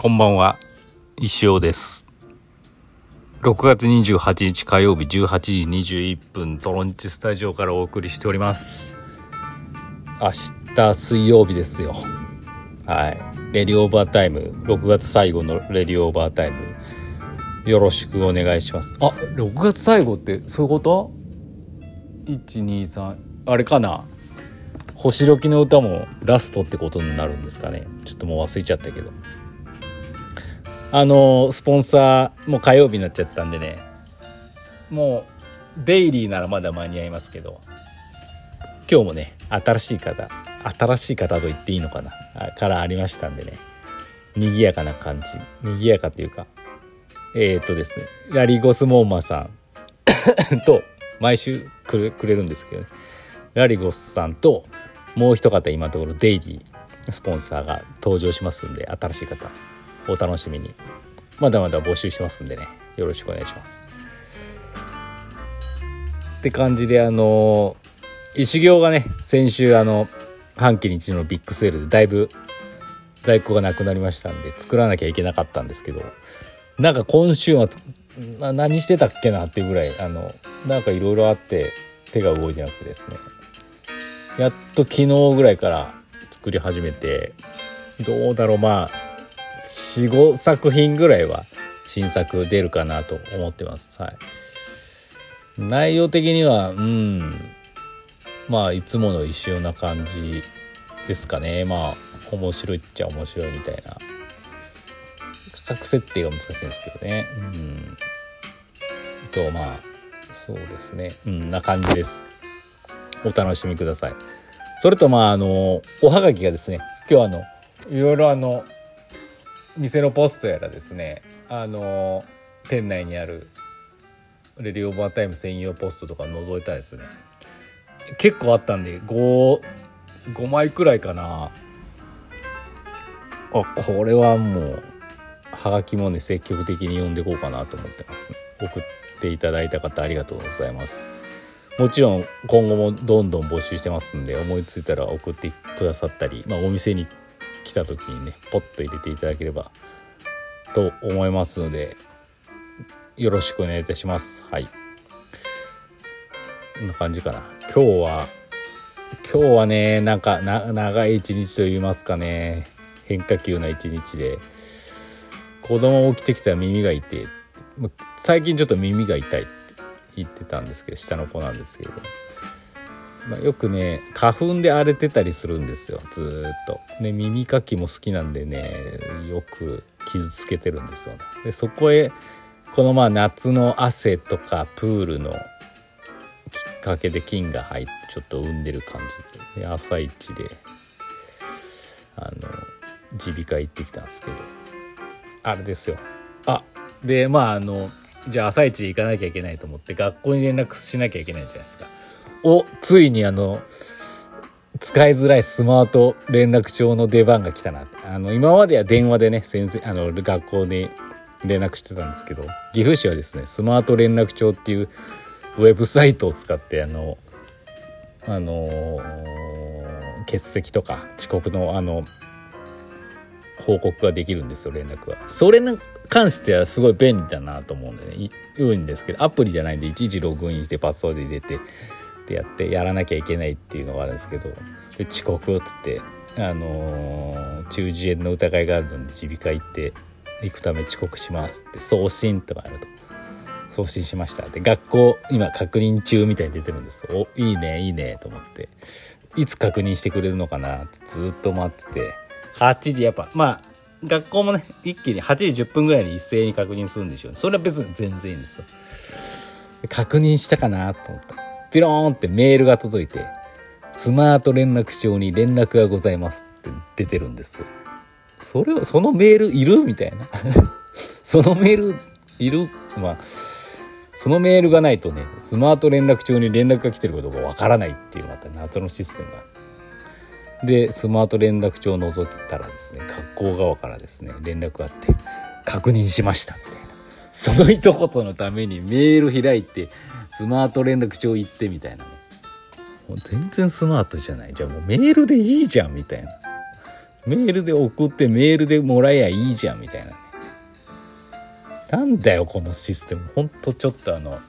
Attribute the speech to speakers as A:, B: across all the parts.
A: こんばんは。石尾です。6月28日火曜日18時21分トロンチスタジオからお送りしております。明日水曜日ですよ。はい。レディオーバータイム。6月最後のレディオーバータイム。よろしくお願いします。あ6月最後ってそういうこと ?123 あれかな？星時の歌もラストってことになるんですかね。ちょっともう忘れちゃったけど。あのスポンサーも火曜日になっちゃったんでね。もうデイリーならまだ間に合いますけど。今日もね新しい方新しい方と言っていいのかな。からありましたんでね。賑やかな感じ。賑やかっていうかえー、っとですねラリゴスモーマーさん。と毎週くれくれるんですけどね。ラリゴスさんともう一方今のところデイリースポンサーが登場しますんで新しい方。お楽しみに。まだまだ募集してますんでね。よろしくお願いします。って感じであの石行がね先週あの半期に一度のビッグセールでだいぶ在庫がなくなりましたんで作らなきゃいけなかったんですけどなんか今週は何してたっけなっていうぐらいあのなんかいろいろあって手が動いてなくてですね。やっと昨日ぐらいから作り始めてどうだろう。まあ45作品ぐらいは新作出るかなと思ってます。はい、内容的にはうん。まあいつもの一緒な感じですかね。まあ面白いっちゃ面白いみたいな。価格設定が難しいんですけどね。うん。とまあそうですね。うんな感じです。お楽しみください。それとまああのおはがきがですね今日あのいろいろあの店のポストやらですねあの店内にあるレディオーバータイム専用ポストとか覗いたですね。結構あったんで 5, 5枚くらいかな。あこれはもうはがきもね積極的に読んでいこうかなと思ってますね。送っていただいた方ありがとうございます。もちろん今後もどんどん募集してますんで思いついたら送ってくださったり、まあ、お店に来た時にねポッと入れていただければと思いますのでよろしくお願いいたします。はい。こんな感じかな。今日は今日はねなんか長い一日と言いますかね。変化球な一日で。子供起きてきたら耳が痛い最近ちょっと耳が痛いって言ってたんですけど下の子なんですけどまあ、よくね花粉で荒れてたりするんですよずっと。で耳かきも好きなんでねよく傷つけてるんですよね。でそこへこのまあ夏の汗とかプールのきっかけで菌が入ってちょっと産んでる感じで朝一であの耳鼻科行ってきたんですけどあれですよあでまああのじゃあ朝一行かなきゃいけないと思って学校に連絡しなきゃいけないじゃないですか。おついにあの使いづらいスマート連絡帳の出番が来たなあの今までは電話でね先生あの学校に連絡してたんですけど岐阜市はですねスマート連絡帳っていうウェブサイトを使ってあのあのー、欠席とか遅刻のあの報告ができるんですよ連絡は。それに関してはすごい便利だなと思うんでね言うんですけどアプリじゃないんでいちいちログインしてパスワード入れてってやってやらなきゃいけないっていうのがあるんですけどで遅刻っつってあのー、中耳炎の疑いがあるのに耳鼻科行って行くため遅刻しますって送信とかあると。送信しましたで学校今確認中みたいに出てるんです。おいいねいいねと思って。いつ確認してくれるのかなってずっと待ってて。8時やっぱまあ学校もね一気に8時10分ぐらいに一斉に確認するんでしょう、ね、それは別に全然いいんですよ。確認したかなと思った。ピローンってメールが届いて、スマート連絡帳に連絡がございますって出てるんですよ。それを、そのメールいるみたいな。そのメールいるまあ、そのメールがないとね、スマート連絡帳に連絡が来てることがわからないっていうまた謎のシステムがあって。で、スマート連絡帳を覗いたらですね、学校側からですね、連絡があって、確認しましたみたいな。その一言のためにメール開いて、スマート連絡帳行ってみたいな。ねもう全然スマートじゃない。じゃあもうメールでいいじゃんみたいな。メールで送ってメールでもらえやいいじゃんみたいな。ねなんだよこのシステム。ほんとちょっとあの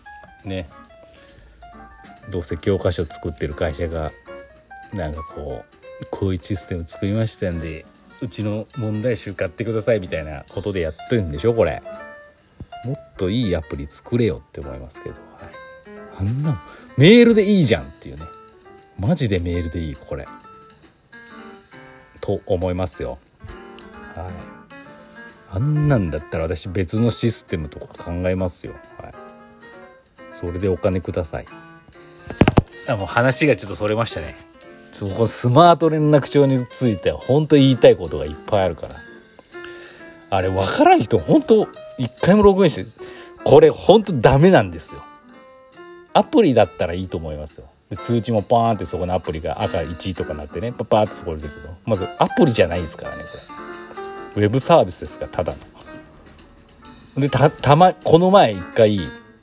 A: ね。どうせ教科書作ってる会社がなんかこうこういうシステム作りましたんでうちの問題集買ってくださいみたいなことでやってるんでしょこれ。といいアプリ作れよって思いますけど、はい、あんなメールでいいじゃんっていうね。マジでメールでいいこれ。と思いますよ。はい。あんなんだったら私別のシステムとか考えますよ。はい。それでお金ください。あもう話がちょっとそれましたね。そこスマート連絡帳については本当言いたいことがいっぱいあるから。あれ分からん人本当一回もログインしてこれ本当ダメなんですよ。アプリだったらいいと思いますよ。で通知もパーンってそこのアプリが赤1とかなってねパーってそこでけどまずアプリじゃないですからねこれ。ウェブサービスですからただの。でたたまこの前一回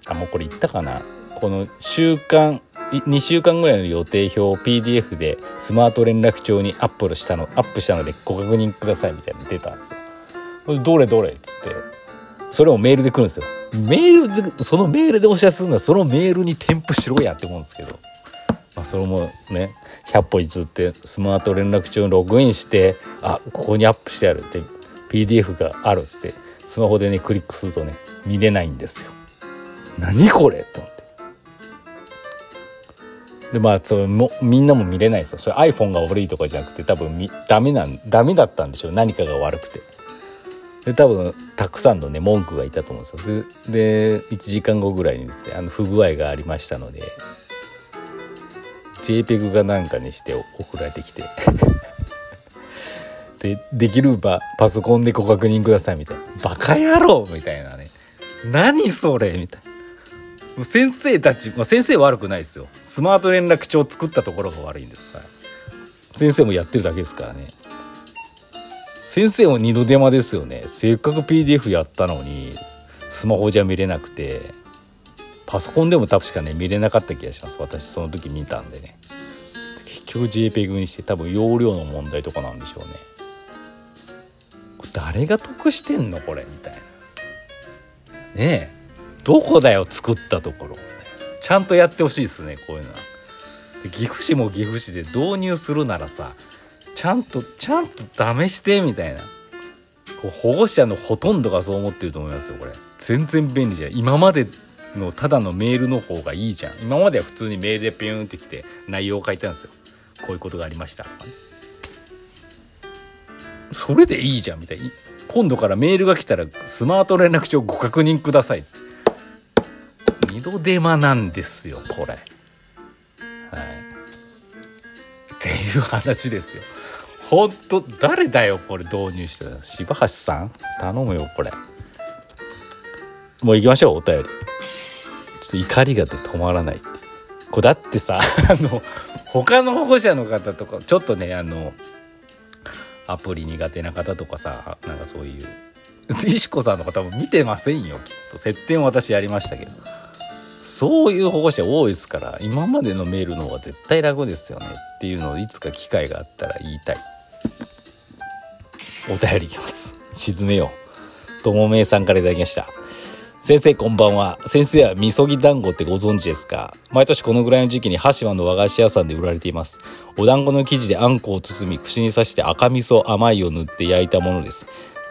A: あもうこれ言ったかな。この週間2週間ぐらいの予定表を PDF でスマート連絡帳にアップしたのアップしたのでご確認くださいみたいなの出たんですよ。どれどれっつってそれをメールで来るんですよ。メールでそのメールでお知らせするのはそのメールに添付しろやって思うんですけど、まあ、それもね100歩譲ってスマート連絡帳にログインしてあここにアップしてあるって PDF があるっつってスマホでねクリックするとね見れないんですよ。何これと思って。でまあそもみんなも見れないですよそれ iPhone が悪いとかじゃなくて多分みダメなんダメだったんでしょう何かが悪くてで多分たくさんのね文句がいたと思うんですよ。で1時間後ぐらいにですねあの不具合がありましたので JPEG がなんかにして送られてきて。でできるばパソコンでご確認くださいみたいな。バカ野郎!みたいなね。何それ!みたいな。先生たち、まあ、先生悪くないですよ。スマート連絡帳作ったところが悪いんです、はい、先生もやってるだけですからね。先生も二度手間ですよね。せっかく PDF やったのにスマホじゃ見れなくてパソコンでも確かね見れなかった気がします。私その時見たんでね。結局 JPEG にして多分容量の問題とかなんでしょうね。誰が得してんのこれみたいな。ねえ。どこだよ作ったところ。ちゃんとやってほしいですねこういうのは。岐阜市も岐阜市で導入するならさちゃんとちゃんと試してみたいな。こう保護者のほとんどがそう思ってると思いますよこれ。全然便利じゃん。今までのただのメールの方がいいじゃん。今までは普通にメールでピューンってきて内容を書いてたんですよ。こういうことがありましたとかね。それでいいじゃんみたいな。今度からメールが来たらスマート連絡帳ご確認くださいって。二度手間なんですよこれ。はい。っていう話ですよ。ほんと誰だよこれ導入してた柴橋さん？頼むよこれ。もう行きましょうお便り。ちょっと怒りが出止まらないって。こだってさ あの他の保護者の方とかちょっとねあのアプリ苦手な方とかさなんかそういう石子さんの方も見てませんよきっと設定も私やりましたけどそういう保護者多いですから今までのメールの方が絶対楽ですよねっていうのをいつか機会があったら言いたいお便りいきます。沈めよう。ともめいさんから頂きました。先生こんばんは。先生はみそぎ団子ってご存知ですか？毎年このぐらいの時期に羽島の和菓子屋さんで売られています。お団子の生地であんこを包み串に刺して赤味噌甘いを塗って焼いたものです。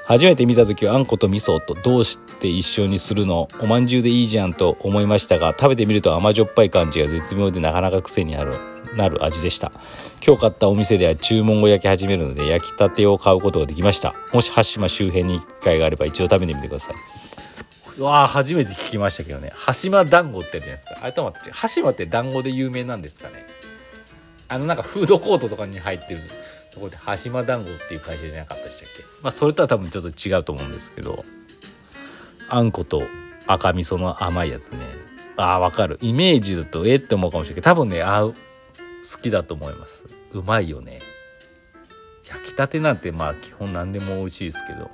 A: 初めて見た時はあんこと味噌とどうして一緒にするの？おまんじゅうでいいじゃんと思いましたが食べてみると甘じょっぱい感じが絶妙でなかなか癖になる。なる味でした。今日買ったお店では注文を焼き始めるので焼きたてを買うことができました。もし羽島周辺に機会があれば一度食べてみてください。うわあ初めて聞きましたけどね。羽島団子ってあるじゃないですか？あれと待って羽島って団子で有名なんですかね？あのなんかフードコートとかに入ってるところで羽島団子っていう会社じゃなかったでしたっけ？まあそれとは多分ちょっと違うと思うんですけどあんこと赤味噌の甘いやつね。ああわかる。イメージだとえって思うかもしれないけど多分ねあ好きだと思います。うまいよね。焼きたてなんてまあ基本何でも美味しいですけど。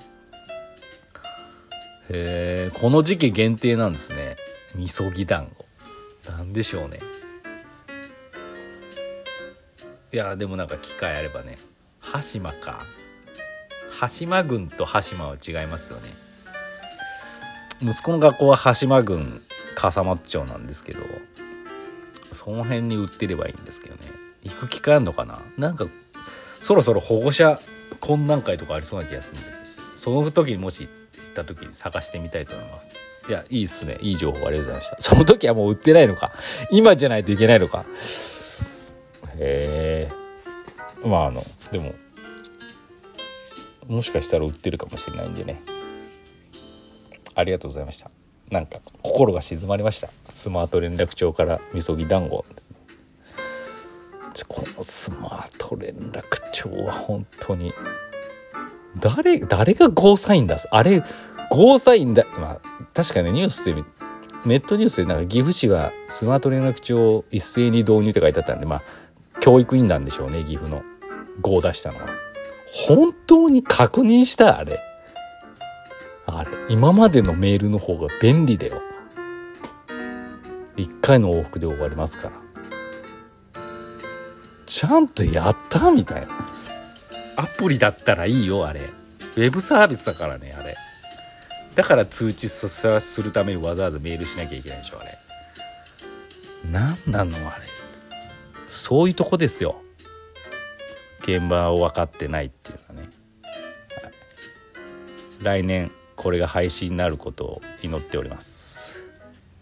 A: へえこの時期限定なんですね。みそぎ団子。なんでしょうね。いやでもなんか機会あればね。羽島か。羽島郡と羽島は違いますよね。息子の学校は羽島郡笠松町なんですけど。その辺に売ってればいいんですけどね。行く機会あるのかな？なんかそろそろ保護者懇談会とかありそうな気がするんでその時にもし行った時に探してみたいと思います。いやいいっすね。いい情報ありがとうございました。その時はもう売ってないのか。今じゃないといけないのか。へえまああのでももしかしたら売ってるかもしれないんでね。ありがとうございました。なんか心が静まりました。スマート連絡帳からみそぎ団子。このスマート連絡帳は本当に誰誰がゴーサイン出す？あれゴーサインだまあ確かねニュースでネットニュースでなんか岐阜市がスマート連絡帳を一斉に導入って書いてあったんでまあ教育委員なんでしょうね岐阜の。5出したのは。本当に確認した？あれ。あれ今までのメールの方が便利だよ。1回の往復で終わりますから。ちゃんとやったみたいな。アプリだったらいいよあれ。ウェブサービスだからねあれ。だから通知さするためにわざわざメールしなきゃいけないでしょあれ。何なのあれ。そういうとこですよ。現場を分かってないっていうのはね、来年これが配信になることを祈っております。